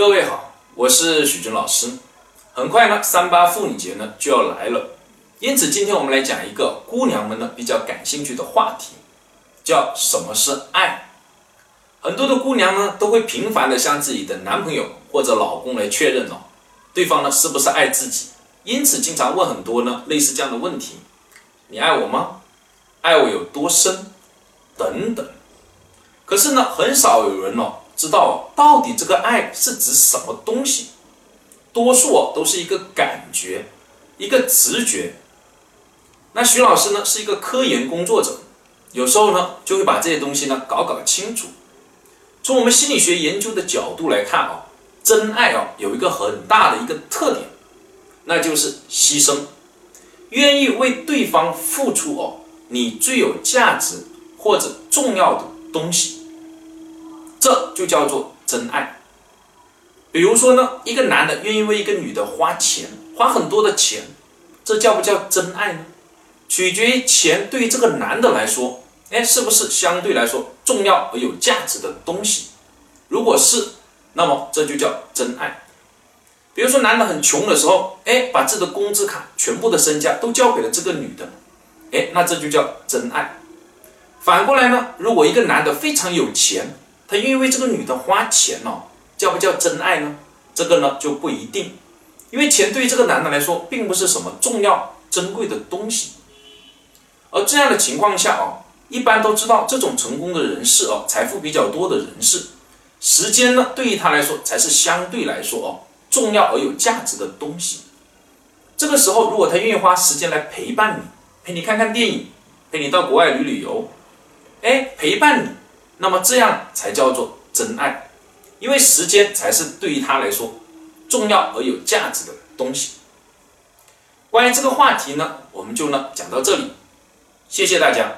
各位好，我是许军老师。很快呢，三八妇女节呢就要来了，因此今天我们来讲一个姑娘们呢比较感兴趣的话题，叫什么是爱。很多的姑娘呢都会频繁的向自己的男朋友或者老公来确认哦，对方呢是不是爱自己，因此经常问很多呢类似这样的问题：你爱我吗？爱我有多深？等等。可是呢，很少有人哦知道到底这个爱是指什么东西。多数哦都是一个感觉，一个直觉。那徐老师呢是一个科研工作者，有时候呢就会把这些东西呢搞搞清楚。从我们心理学研究的角度来看啊，真爱啊有一个很大的一个特点，那就是牺牲，愿意为对方付出哦你最有价值或者重要的东西，这就叫做真爱。比如说呢，一个男的愿意为一个女的花钱，花很多的钱，这叫不叫真爱呢？取决于钱对于这个男的来说，哎，是不是相对来说重要而有价值的东西？如果是，那么这就叫真爱。比如说，男的很穷的时候，哎，把自己的工资卡、全部的身家都交给了这个女的，哎，那这就叫真爱。反过来呢，如果一个男的非常有钱，他愿意为这个女的花钱哦。叫不叫真爱呢？这个呢就不一定，因为钱对于这个男的来说并不是什么重要珍贵的东西。而这样的情况下啊，一般都知道这种成功的人士哦，财富比较多的人士，时间呢对于他来说才是相对来说哦重要而有价值的东西。这个时候，如果他愿意花时间来陪伴你，陪你看看电影，陪你到国外旅旅游，哎，陪伴你，那么这样才叫做真爱。因为时间才是对于他来说重要而有价值的东西。关于这个话题呢，我们就呢讲到这里，谢谢大家。